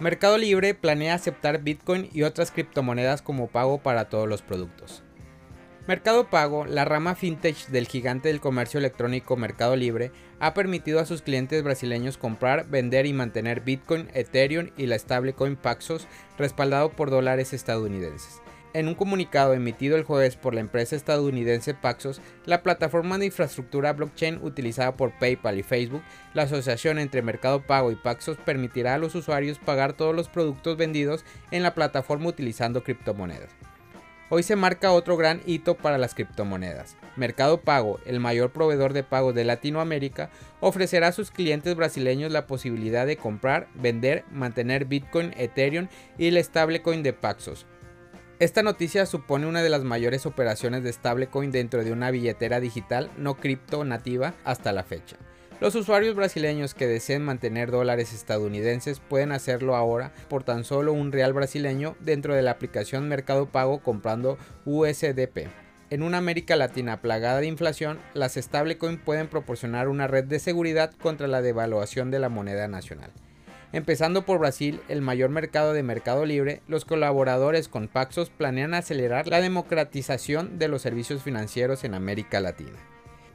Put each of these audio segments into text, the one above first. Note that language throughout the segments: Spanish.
Mercado Libre planea aceptar Bitcoin y otras criptomonedas como pago para todos los productos. Mercado Pago, la rama fintech del gigante del comercio electrónico Mercado Libre, ha permitido a sus clientes brasileños comprar, vender y mantener Bitcoin, Ethereum y la stablecoin Paxos respaldado por dólares estadounidenses. En un comunicado emitido el jueves por la empresa estadounidense Paxos, la plataforma de infraestructura blockchain utilizada por PayPal y Facebook, la asociación entre Mercado Pago y Paxos permitirá a los usuarios pagar todos los productos vendidos en la plataforma utilizando criptomonedas. Hoy se marca otro gran hito para las criptomonedas. Mercado Pago, el mayor proveedor de pagos de Latinoamérica, ofrecerá a sus clientes brasileños la posibilidad de comprar, vender, mantener Bitcoin, Ethereum y el stablecoin de Paxos. Esta noticia supone una de las mayores operaciones de stablecoin dentro de una billetera digital no cripto nativa hasta la fecha. Los usuarios brasileños que deseen mantener dólares estadounidenses pueden hacerlo ahora por tan solo un real brasileño dentro de la aplicación Mercado Pago comprando USDP. En una América Latina plagada de inflación, las stablecoin pueden proporcionar una red de seguridad contra la devaluación de la moneda nacional. Empezando por Brasil, el mayor mercado de mercado libre, los colaboradores con Paxos planean acelerar la democratización de los servicios financieros en América Latina.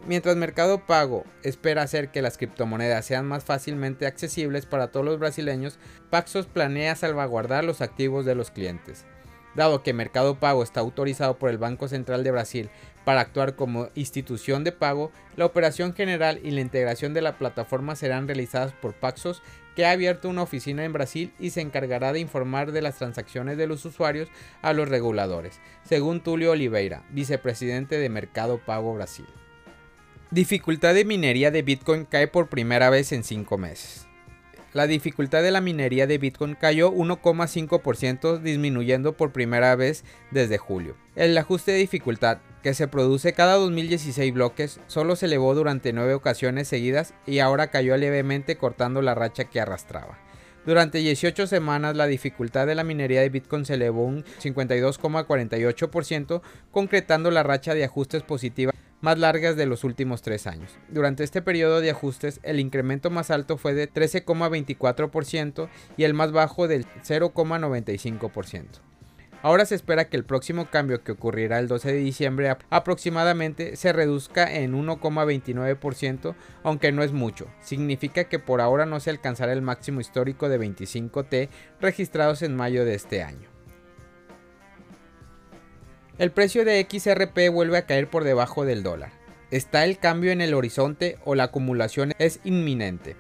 Mientras Mercado Pago espera hacer que las criptomonedas sean más fácilmente accesibles para todos los brasileños, Paxos planea salvaguardar los activos de los clientes. Dado que Mercado Pago está autorizado por el Banco Central de Brasil para actuar como institución de pago, la operación general y la integración de la plataforma serán realizadas por Paxos, que ha abierto una oficina en Brasil y se encargará de informar de las transacciones de los usuarios a los reguladores, según Tulio Oliveira, vicepresidente de Mercado Pago Brasil. Dificultad de minería de Bitcoin cae por primera vez en 5 meses. La dificultad de la minería de Bitcoin cayó 1,5% disminuyendo por primera vez desde julio. El ajuste de dificultad, que se produce cada 2016 bloques, solo se elevó durante 9 ocasiones seguidas y ahora cayó levemente cortando la racha que arrastraba. Durante 18 semanas la dificultad de la minería de Bitcoin se elevó un 52,48%, concretando la racha de ajustes positiva más largas de los últimos tres años. Durante este periodo de ajustes, el incremento más alto fue de 13,24% y el más bajo del 0,95%. Ahora se espera que el próximo cambio que ocurrirá el 12 de diciembre aproximadamente se reduzca en 1,29%, aunque no es mucho. Significa que por ahora no se alcanzará el máximo histórico de 25T registrados en mayo de este año. El precio de XRP vuelve a caer por debajo del dólar. ¿Está el cambio en el horizonte o la acumulación es inminente?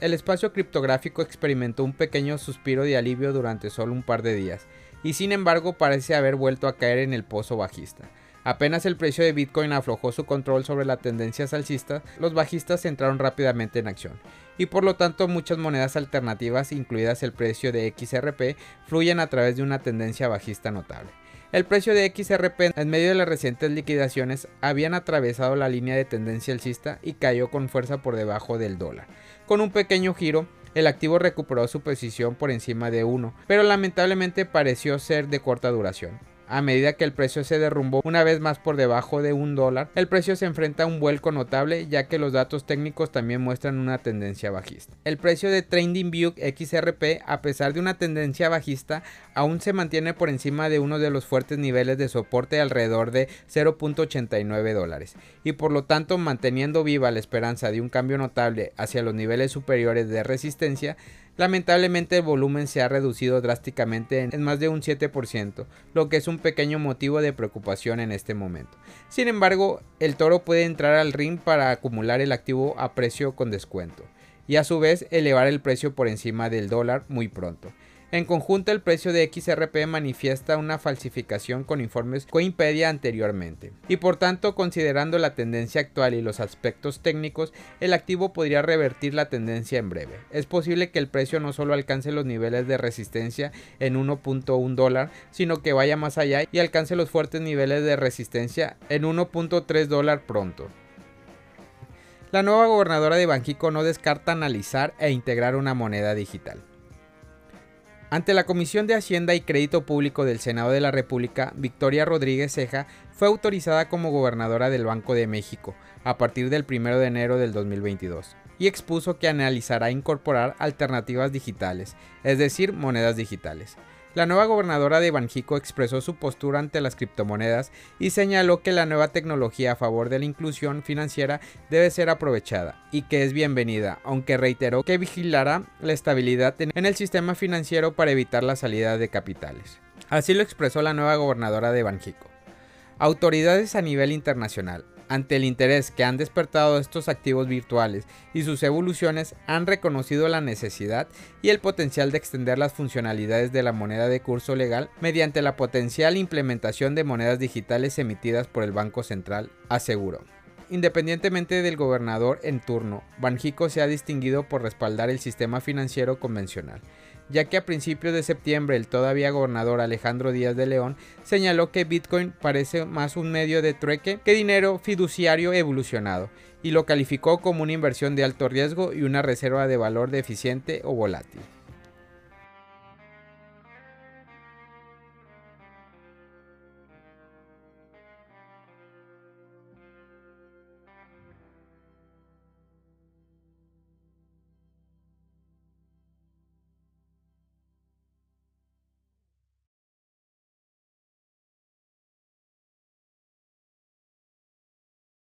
El espacio criptográfico experimentó un pequeño suspiro de alivio durante solo un par de días, y sin embargo parece haber vuelto a caer en el pozo bajista. Apenas el precio de Bitcoin aflojó su control sobre la tendencia alcista, los bajistas entraron rápidamente en acción, y por lo tanto muchas monedas alternativas, incluidas el precio de XRP, fluyen a través de una tendencia bajista notable. El precio de XRP en medio de las recientes liquidaciones habían atravesado la línea de tendencia alcista y cayó con fuerza por debajo del dólar. Con un pequeño giro, el activo recuperó su posición por encima de 1, pero lamentablemente pareció ser de corta duración. A medida que el precio se derrumbó una vez más por debajo de un dólar, el precio se enfrenta a un vuelco notable ya que los datos técnicos también muestran una tendencia bajista. El precio de TradingView XRP, a pesar de una tendencia bajista, aún se mantiene por encima de uno de los fuertes niveles de soporte alrededor de 0.89 dólares y por lo tanto manteniendo viva la esperanza de un cambio notable hacia los niveles superiores de resistencia, Lamentablemente el volumen se ha reducido drásticamente en más de un 7%, lo que es un pequeño motivo de preocupación en este momento. Sin embargo, el toro puede entrar al ring para acumular el activo a precio con descuento y a su vez elevar el precio por encima del dólar muy pronto. En conjunto, el precio de XRP manifiesta una falsificación con informes Coinpedia anteriormente, y por tanto, considerando la tendencia actual y los aspectos técnicos, el activo podría revertir la tendencia en breve. Es posible que el precio no solo alcance los niveles de resistencia en 1.1 dólar, sino que vaya más allá y alcance los fuertes niveles de resistencia en 1.3 dólar pronto. La nueva gobernadora de Banxico no descarta analizar e integrar una moneda digital. Ante la Comisión de Hacienda y Crédito Público del Senado de la República, Victoria Rodríguez Ceja fue autorizada como gobernadora del Banco de México a partir del 1 de enero del 2022. y expuso que analizará incorporar alternativas digitales, es decir, monedas digitales. La nueva gobernadora de Banjico expresó su postura ante las criptomonedas y señaló que la nueva tecnología a favor de la inclusión financiera debe ser aprovechada y que es bienvenida, aunque reiteró que vigilará la estabilidad en el sistema financiero para evitar la salida de capitales. Así lo expresó la nueva gobernadora de Banjico. Autoridades a nivel internacional, ante el interés que han despertado estos activos virtuales y sus evoluciones, han reconocido la necesidad y el potencial de extender las funcionalidades de la moneda de curso legal mediante la potencial implementación de monedas digitales emitidas por el Banco Central, aseguró. Independientemente del gobernador en turno, Banjico se ha distinguido por respaldar el sistema financiero convencional ya que a principios de septiembre el todavía gobernador Alejandro Díaz de León señaló que Bitcoin parece más un medio de trueque que dinero fiduciario evolucionado, y lo calificó como una inversión de alto riesgo y una reserva de valor deficiente o volátil.